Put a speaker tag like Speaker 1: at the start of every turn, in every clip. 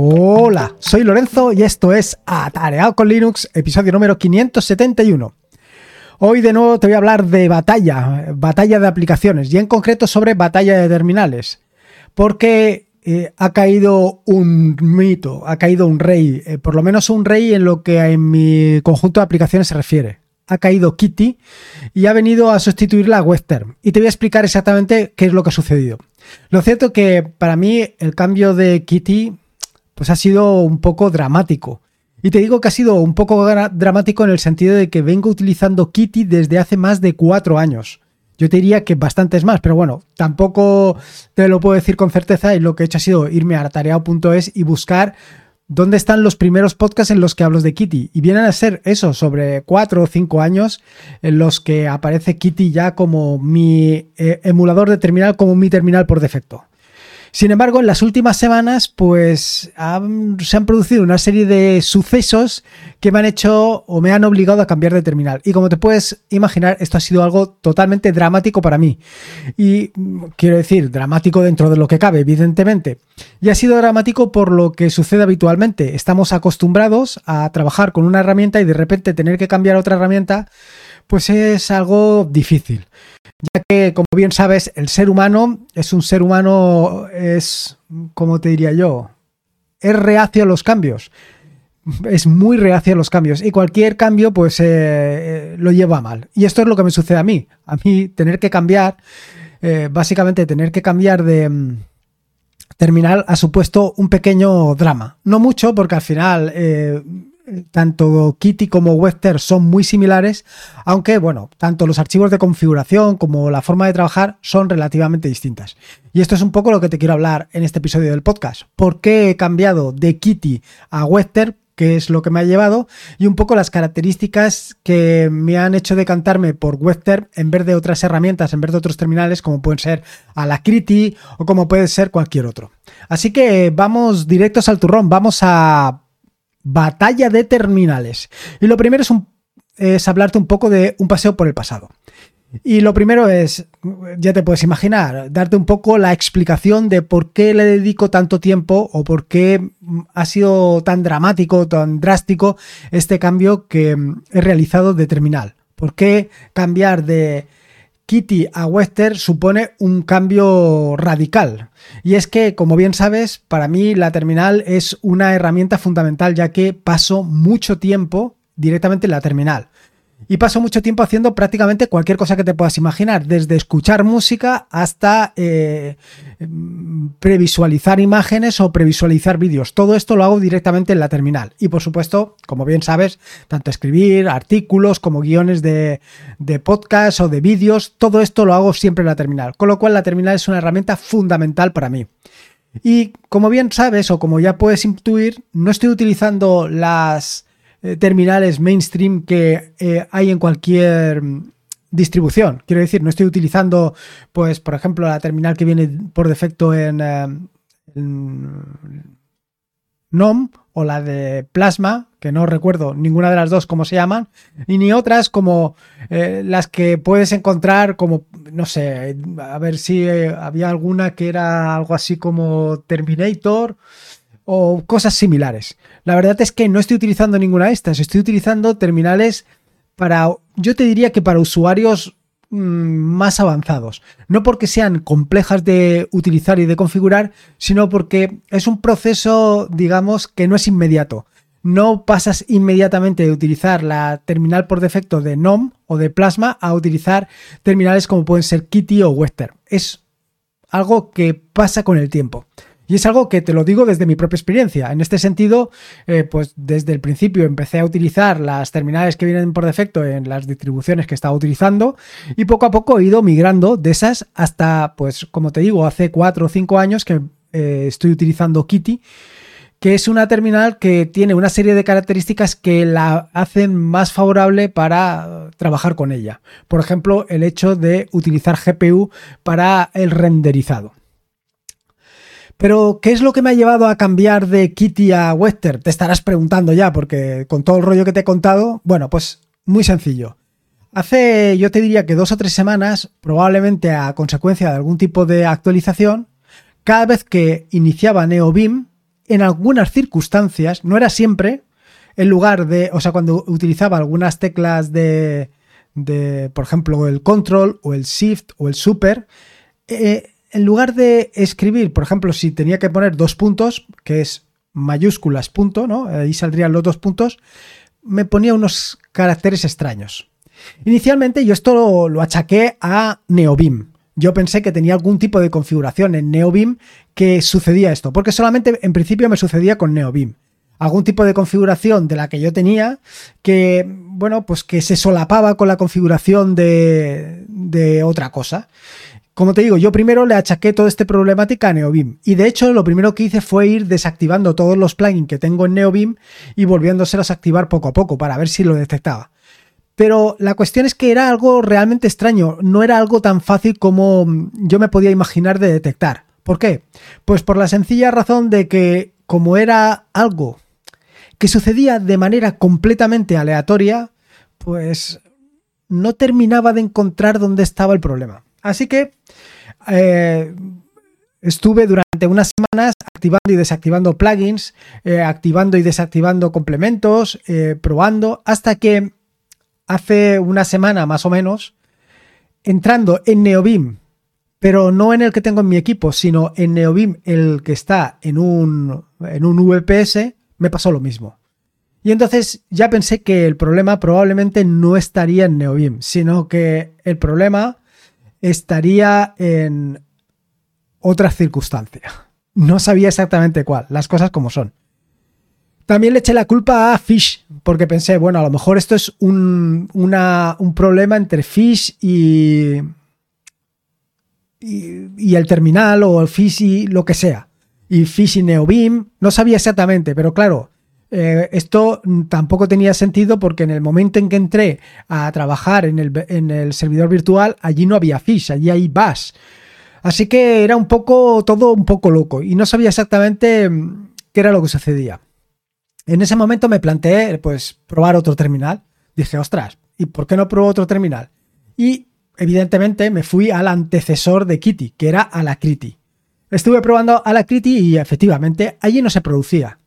Speaker 1: Hola, soy Lorenzo y esto es Atareado con Linux, episodio número 571. Hoy de nuevo te voy a hablar de batalla, batalla de aplicaciones y en concreto sobre batalla de terminales, porque eh, ha caído un mito, ha caído un rey, eh, por lo menos un rey en lo que en mi conjunto de aplicaciones se refiere. Ha caído Kitty y ha venido a sustituir la Western. Y te voy a explicar exactamente qué es lo que ha sucedido. Lo cierto que para mí el cambio de Kitty pues ha sido un poco dramático. Y te digo que ha sido un poco dramático en el sentido de que vengo utilizando Kitty desde hace más de cuatro años. Yo te diría que bastantes más, pero bueno, tampoco te lo puedo decir con certeza y lo que he hecho ha sido irme a tareao.es y buscar dónde están los primeros podcasts en los que hablo de Kitty. Y vienen a ser eso, sobre cuatro o cinco años en los que aparece Kitty ya como mi eh, emulador de terminal, como mi terminal por defecto. Sin embargo, en las últimas semanas, pues se han producido una serie de sucesos que me han hecho o me han obligado a cambiar de terminal. Y como te puedes imaginar, esto ha sido algo totalmente dramático para mí. Y mm, quiero decir, dramático dentro de lo que cabe, evidentemente. Y ha sido dramático por lo que sucede habitualmente. Estamos acostumbrados a trabajar con una herramienta y de repente tener que cambiar otra herramienta, pues es algo difícil ya que, como bien sabes, el ser humano es un ser humano, es, como te diría yo? Es reacio a los cambios. Es muy reacio a los cambios y cualquier cambio pues eh, eh, lo lleva mal. Y esto es lo que me sucede a mí. A mí tener que cambiar, eh, básicamente tener que cambiar de mm, terminal ha supuesto un pequeño drama. No mucho porque al final tanto Kitty como Webster son muy similares, aunque bueno, tanto los archivos de configuración como la forma de trabajar son relativamente distintas. Y esto es un poco lo que te quiero hablar en este episodio del podcast. ¿Por qué he cambiado de Kitty a Webster? que es lo que me ha llevado, y un poco las características que me han hecho decantarme por Webster en vez de otras herramientas, en vez de otros terminales, como pueden ser Alacrity o como puede ser cualquier otro. Así que vamos directos al turrón, vamos a batalla de terminales. Y lo primero es, es hablarte un poco de un paseo por el pasado. Y lo primero es, ya te puedes imaginar, darte un poco la explicación de por qué le dedico tanto tiempo o por qué ha sido tan dramático, tan drástico este cambio que he realizado de terminal. ¿Por qué cambiar de Kitty a Western supone un cambio radical. Y es que, como bien sabes, para mí la terminal es una herramienta fundamental ya que paso mucho tiempo directamente en la terminal. Y paso mucho tiempo haciendo prácticamente cualquier cosa que te puedas imaginar, desde escuchar música hasta eh, previsualizar imágenes o previsualizar vídeos. Todo esto lo hago directamente en la terminal. Y por supuesto, como bien sabes, tanto escribir artículos como guiones de, de podcast o de vídeos, todo esto lo hago siempre en la terminal. Con lo cual la terminal es una herramienta fundamental para mí. Y como bien sabes o como ya puedes intuir, no estoy utilizando las eh, terminales mainstream que eh, hay en cualquier mm, distribución. Quiero decir, no estoy utilizando, pues, por ejemplo, la terminal que viene por defecto en, eh, NOM o la de Plasma, que no recuerdo ninguna de las dos cómo se llaman, y ni otras como las que puedes encontrar como, no sé, a ver si había alguna que era algo así como Terminator o cosas similares. La verdad es que no estoy utilizando ninguna de estas, estoy utilizando terminales para, yo te diría que para usuarios mm, más avanzados. No porque sean complejas de utilizar y de configurar, sino porque es un proceso, digamos, que no es inmediato. No pasas inmediatamente de utilizar la terminal por defecto de NOM o de Plasma a utilizar terminales como pueden ser Kitty o Western. Es algo que pasa con el tiempo. Y es algo que te lo digo desde mi propia experiencia. En este sentido, eh, pues desde el principio empecé a utilizar las terminales que vienen por defecto en las distribuciones que estaba utilizando y poco a poco he ido migrando de esas hasta, pues como te digo, hace cuatro o cinco años que eh, estoy utilizando Kitty que es una terminal que tiene una serie de características que la hacen más favorable para trabajar con ella. Por ejemplo, el hecho de utilizar GPU para el renderizado. Pero, ¿qué es lo que me ha llevado a cambiar de Kitty a Western? Te estarás preguntando ya, porque con todo el rollo que te he contado, bueno, pues muy sencillo. Hace, yo te diría que dos o tres semanas, probablemente a consecuencia de algún tipo de actualización, cada vez que iniciaba NeoBeam, en algunas circunstancias, no era siempre, en lugar de, o sea, cuando utilizaba algunas teclas de, de por ejemplo, el control o el shift o el super, eh, en lugar de escribir, por ejemplo, si tenía que poner dos puntos, que es mayúsculas punto, ¿no? Ahí saldrían los dos puntos, me ponía unos caracteres extraños. Inicialmente yo esto lo, lo achaqué a Neobim. Yo pensé que tenía algún tipo de configuración en Neobim que sucedía esto, porque solamente en principio me sucedía con Neobim algún tipo de configuración de la que yo tenía que, bueno, pues que se solapaba con la configuración de, de otra cosa. Como te digo, yo primero le achaqué toda esta problemática a Neobim. Y de hecho, lo primero que hice fue ir desactivando todos los plugins que tengo en Neobim y volviéndoselos a activar poco a poco para ver si lo detectaba. Pero la cuestión es que era algo realmente extraño, no era algo tan fácil como yo me podía imaginar de detectar. ¿Por qué? Pues por la sencilla razón de que como era algo que sucedía de manera completamente aleatoria, pues no terminaba de encontrar dónde estaba el problema. Así que eh, estuve durante unas semanas activando y desactivando plugins, eh, activando y desactivando complementos, eh, probando, hasta que hace una semana más o menos, entrando en Neobim, pero no en el que tengo en mi equipo, sino en Neobim, el que está en un, en un VPS, me pasó lo mismo. Y entonces ya pensé que el problema probablemente no estaría en Neobim, sino que el problema estaría en otra circunstancia. No sabía exactamente cuál, las cosas como son. También le eché la culpa a Fish, porque pensé, bueno, a lo mejor esto es un, un problema entre Fish y, y, el terminal o el Fish y lo que sea. Y Fish y Neobim, no sabía exactamente, pero claro, eh, esto tampoco tenía sentido porque en el momento en que entré a trabajar en el, servidor virtual, allí no había fish, allí hay bash. Así que era un poco, todo un poco loco y no sabía exactamente mm, qué era lo que sucedía. En ese momento me planteé, pues, probar otro terminal. Dije, ostras, ¿y por qué no pruebo otro terminal? Y evidentemente me fui al antecesor de Kitty, que era Alacrity. Estuve probando Alacrity y efectivamente allí no se producía.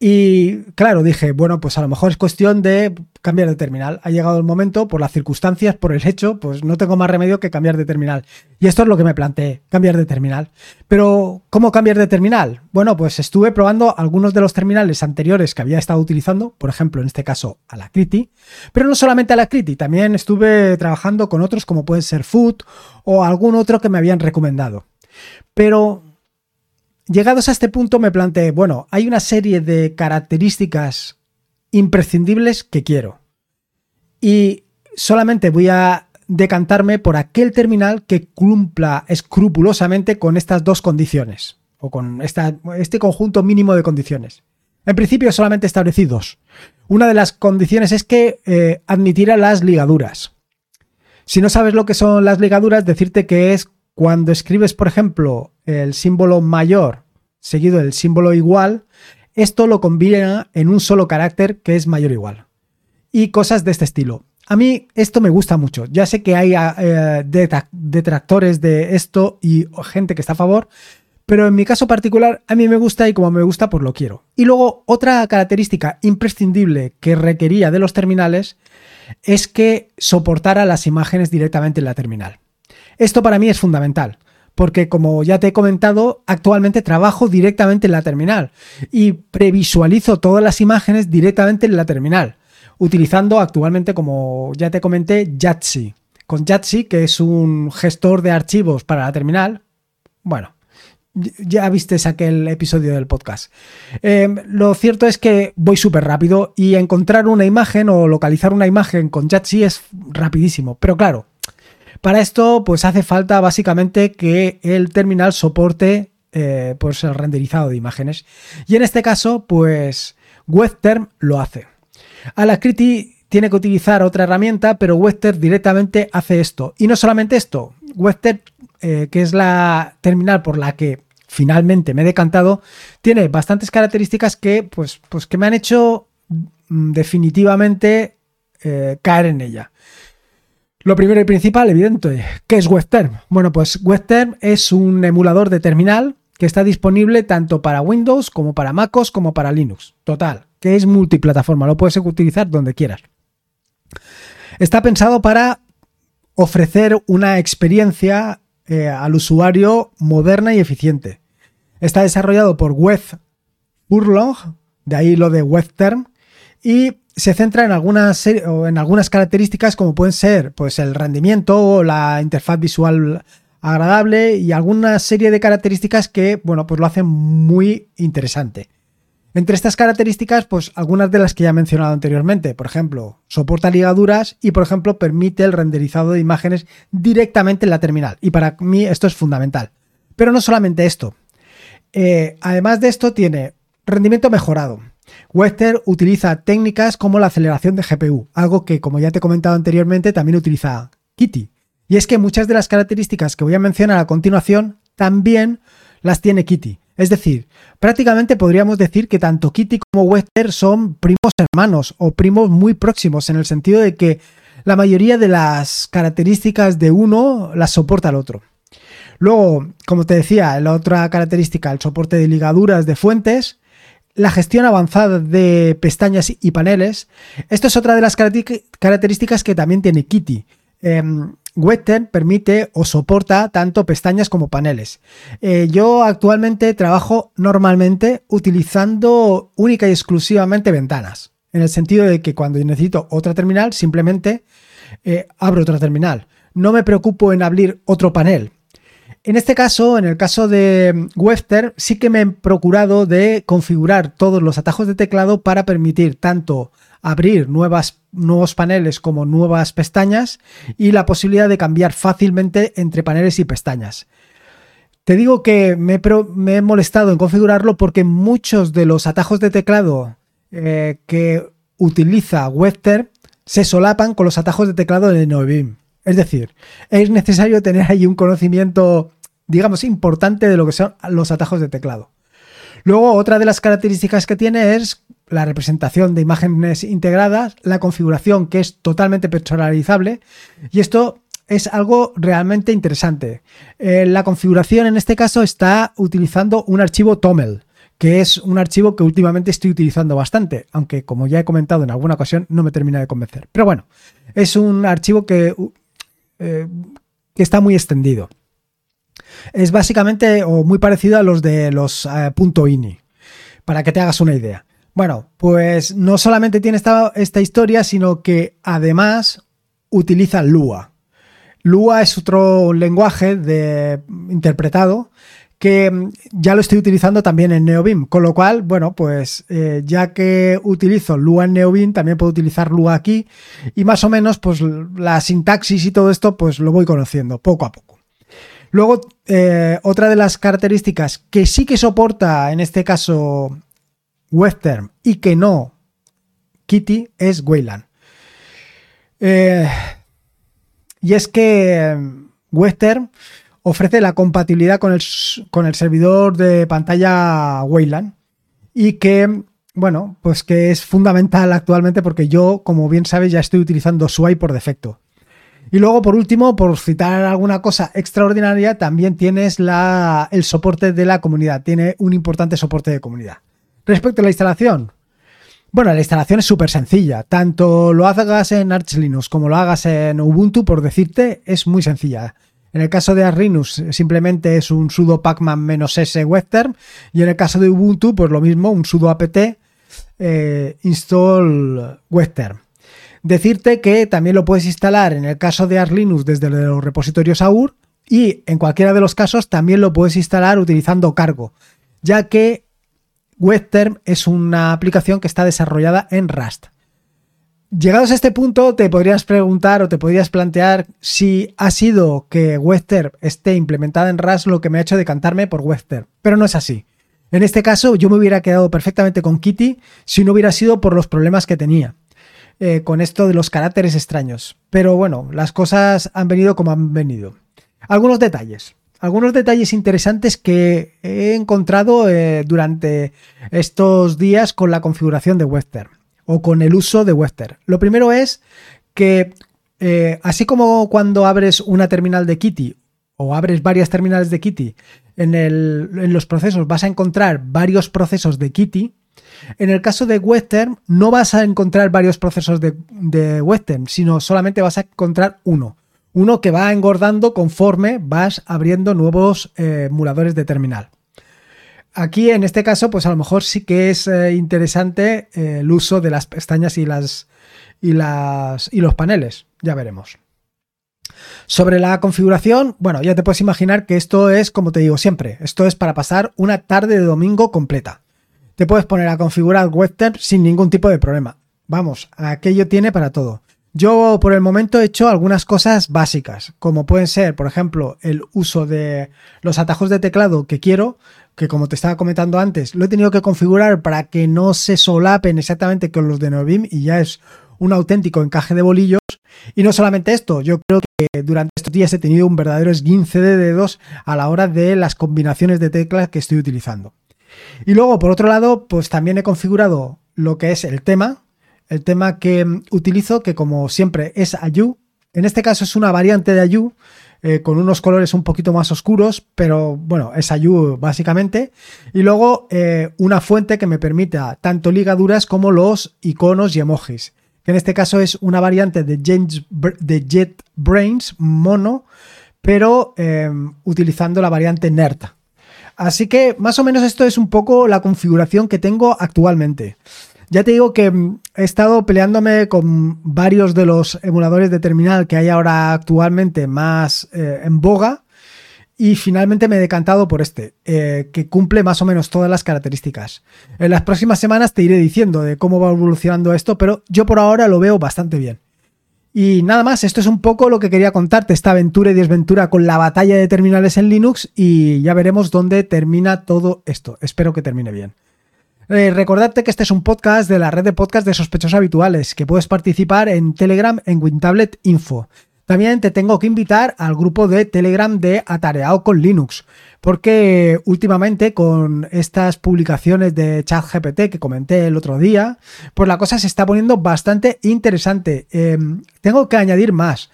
Speaker 1: Y claro, dije, bueno, pues a lo mejor es cuestión de cambiar de terminal. Ha llegado el momento, por las circunstancias, por el hecho, pues no tengo más remedio que cambiar de terminal. Y esto es lo que me planteé, cambiar de terminal. Pero, ¿cómo cambiar de terminal? Bueno, pues estuve probando algunos de los terminales anteriores que había estado utilizando, por ejemplo, en este caso, Alacrity. Pero no solamente Alacrity, también estuve trabajando con otros como pueden ser Food o algún otro que me habían recomendado. Pero Llegados a este punto me planteé, bueno, hay una serie de características imprescindibles que quiero. Y solamente voy a decantarme por aquel terminal que cumpla escrupulosamente con estas dos condiciones, o con este conjunto mínimo de condiciones. En principio solamente establecí dos. Una de las condiciones es que eh, admitiera las ligaduras. Si no sabes lo que son las ligaduras, decirte que es cuando escribes, por ejemplo, el símbolo mayor seguido del símbolo igual, esto lo combina en un solo carácter que es mayor igual. Y cosas de este estilo. A mí esto me gusta mucho. Ya sé que hay eh, detractores de esto y gente que está a favor, pero en mi caso particular a mí me gusta y como me gusta pues lo quiero. Y luego otra característica imprescindible que requería de los terminales es que soportara las imágenes directamente en la terminal. Esto para mí es fundamental, porque como ya te he comentado, actualmente trabajo directamente en la terminal y previsualizo todas las imágenes directamente en la terminal, utilizando actualmente, como ya te comenté, Jatsi. Con Jatsi, que es un gestor de archivos para la terminal, bueno, ya viste aquel episodio del podcast. Em, lo cierto es que voy súper rápido y encontrar una imagen o localizar una imagen con Jatsi es rapidísimo. Pero claro, para esto, pues hace falta básicamente que el terminal soporte eh, pues el renderizado de imágenes. Y en este caso, pues WebTerm lo hace. Alacrity tiene que utilizar otra herramienta, pero WebTerm directamente hace esto. Y no solamente esto, WebTerm, eh, que es la terminal por la que finalmente me he decantado, tiene bastantes características que, pues, pues que me han hecho mm, definitivamente eh, caer en ella. Lo primero y principal, evidente, ¿qué es WebTerm? Bueno, pues WebTerm es un emulador de terminal que está disponible tanto para Windows como para MacOS como para Linux. Total, que es multiplataforma, lo puedes utilizar donde quieras. Está pensado para ofrecer una experiencia eh, al usuario moderna y eficiente. Está desarrollado por Web Urlong, de ahí lo de WebTerm, y se centra en algunas, en algunas características como pueden ser pues, el rendimiento o la interfaz visual agradable y alguna serie de características que bueno, pues lo hacen muy interesante. Entre estas características, pues algunas de las que ya he mencionado anteriormente, por ejemplo, soporta ligaduras y por ejemplo permite el renderizado de imágenes directamente en la terminal. Y para mí esto es fundamental. Pero no solamente esto. Eh, además de esto tiene rendimiento mejorado. Wester utiliza técnicas como la aceleración de GPU, algo que como ya te he comentado anteriormente también utiliza Kitty. Y es que muchas de las características que voy a mencionar a continuación también las tiene Kitty. Es decir, prácticamente podríamos decir que tanto Kitty como Wester son primos hermanos o primos muy próximos en el sentido de que la mayoría de las características de uno las soporta el otro. Luego, como te decía, la otra característica, el soporte de ligaduras de fuentes, la gestión avanzada de pestañas y paneles. Esto es otra de las características que también tiene Kitty. Eh, permite o soporta tanto pestañas como paneles. Eh, yo actualmente trabajo normalmente utilizando única y exclusivamente ventanas, en el sentido de que cuando necesito otra terminal simplemente eh, abro otra terminal. No me preocupo en abrir otro panel. En este caso, en el caso de Webster, sí que me he procurado de configurar todos los atajos de teclado para permitir tanto abrir nuevos paneles como nuevas pestañas y la posibilidad de cambiar fácilmente entre paneles y pestañas. Te digo que me, he molestado en configurarlo porque muchos de los atajos de teclado eh, que utiliza Webster se solapan con los atajos de teclado de Neobim. Es decir, es necesario tener ahí un conocimiento, digamos, importante de lo que son los atajos de teclado. Luego, otra de las características que tiene es la representación de imágenes integradas, la configuración que es totalmente personalizable y esto es algo realmente interesante. Eh, la configuración en este caso está utilizando un archivo TOML, que es un archivo que últimamente estoy utilizando bastante, aunque como ya he comentado en alguna ocasión no me termina de convencer. Pero bueno, es un archivo que, eh, que está muy extendido. Es básicamente o muy parecido a los de los eh, .ini, para que te hagas una idea. Bueno, pues no solamente tiene esta, esta historia, sino que además utiliza Lua. Lua es otro lenguaje de, interpretado que ya lo estoy utilizando también en NeoBeam, con lo cual, bueno, pues eh, ya que utilizo Lua en NeoBeam, también puedo utilizar Lua aquí y más o menos pues la sintaxis y todo esto pues lo voy conociendo poco a poco. Luego, eh, otra de las características que sí que soporta en este caso Western y que no Kitty es Wayland. Eh, y es que mm, Western ofrece la compatibilidad con el, con el servidor de pantalla Wayland y que, bueno, pues que es fundamental actualmente porque yo, como bien sabes, ya estoy utilizando Sway por defecto. Y luego, por último, por citar alguna cosa extraordinaria, también tienes el soporte de la comunidad. Tiene un importante soporte de comunidad. Respecto a la instalación, bueno, la instalación es súper sencilla. Tanto lo hagas en Arch Linux como lo hagas en Ubuntu, por decirte, es muy sencilla. En el caso de Arch Linux simplemente es un sudo pacman-s webterm y en el caso de Ubuntu pues lo mismo, un sudo apt eh, install webterm. Decirte que también lo puedes instalar en el caso de Arch Linux desde los repositorios AUR y en cualquiera de los casos también lo puedes instalar utilizando cargo, ya que WebTerm es una aplicación que está desarrollada en Rust. Llegados a este punto, te podrías preguntar o te podrías plantear si ha sido que WebTerm esté implementada en Rust lo que me ha hecho decantarme por WebTerm. Pero no es así. En este caso, yo me hubiera quedado perfectamente con Kitty si no hubiera sido por los problemas que tenía eh, con esto de los caracteres extraños. Pero bueno, las cosas han venido como han venido. Algunos detalles algunos detalles interesantes que he encontrado eh, durante estos días con la configuración de Webster o con el uso de Webster. Lo primero es que, eh, así como cuando abres una terminal de Kitty o abres varias terminales de Kitty, en, los procesos vas a encontrar varios procesos de Kitty. En el caso de Western, no vas a encontrar varios procesos de, Western, sino solamente vas a encontrar uno. Uno que va engordando conforme vas abriendo nuevos eh, emuladores de terminal. Aquí en este caso, pues a lo mejor sí que es eh, interesante eh, el uso de las pestañas y las, y las y los paneles. Ya veremos. Sobre la configuración, bueno, ya te puedes imaginar que esto es, como te digo siempre, esto es para pasar una tarde de domingo completa. Te puedes poner a configurar Webster sin ningún tipo de problema. Vamos, aquello tiene para todo. Yo por el momento he hecho algunas cosas básicas, como pueden ser, por ejemplo, el uso de los atajos de teclado que quiero, que como te estaba comentando antes, lo he tenido que configurar para que no se solapen exactamente con los de Novim y ya es un auténtico encaje de bolillos. Y no solamente esto, yo creo que durante estos días he tenido un verdadero esguince de dedos a la hora de las combinaciones de teclas que estoy utilizando. Y luego, por otro lado, pues también he configurado lo que es el tema, el tema que mm, utilizo, que como siempre es Ayu. En este caso es una variante de Ayu, eh, con unos colores un poquito más oscuros, pero bueno, es Ayu básicamente. Y luego eh, una fuente que me permita tanto ligaduras como los iconos y emojis que en este caso es una variante de, de JetBrains mono, pero em, utilizando la variante NERD. Así que más o menos esto es un poco la configuración que tengo actualmente. Ya te digo que em, he estado peleándome con varios de los emuladores de terminal que hay ahora actualmente más eh, en boga y finalmente me he decantado por este, eh, que cumple más o menos todas las características. En las próximas semanas te iré diciendo de cómo va evolucionando esto, pero yo por ahora lo veo bastante bien. Y nada más, esto es un poco lo que quería contarte, esta aventura y desventura con la batalla de terminales en Linux y ya veremos dónde termina todo esto. Espero que termine bien. Eh, recordarte que este es un podcast de la red de podcast de sospechosos habituales, que puedes participar en Telegram en WinTablet Info. También te tengo que invitar al grupo de Telegram de Atareado con Linux, porque últimamente con estas publicaciones de ChatGPT que comenté el otro día, pues la cosa se está poniendo bastante interesante. Em, tengo que añadir más.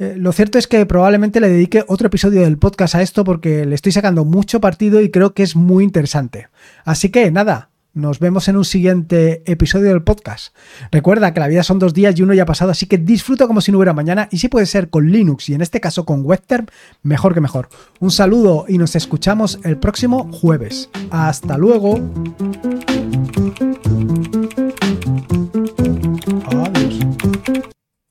Speaker 1: Eh, lo cierto es que probablemente le dedique otro episodio del podcast a esto porque le estoy sacando mucho partido y creo que es muy interesante. Así que nada, nos vemos en un siguiente episodio del podcast. Recuerda que la vida son dos días y uno ya ha pasado, así que disfruta como si no hubiera mañana y si puede ser con Linux y en este caso con Webterm, mejor que mejor. Un saludo y nos escuchamos el próximo jueves. Hasta luego.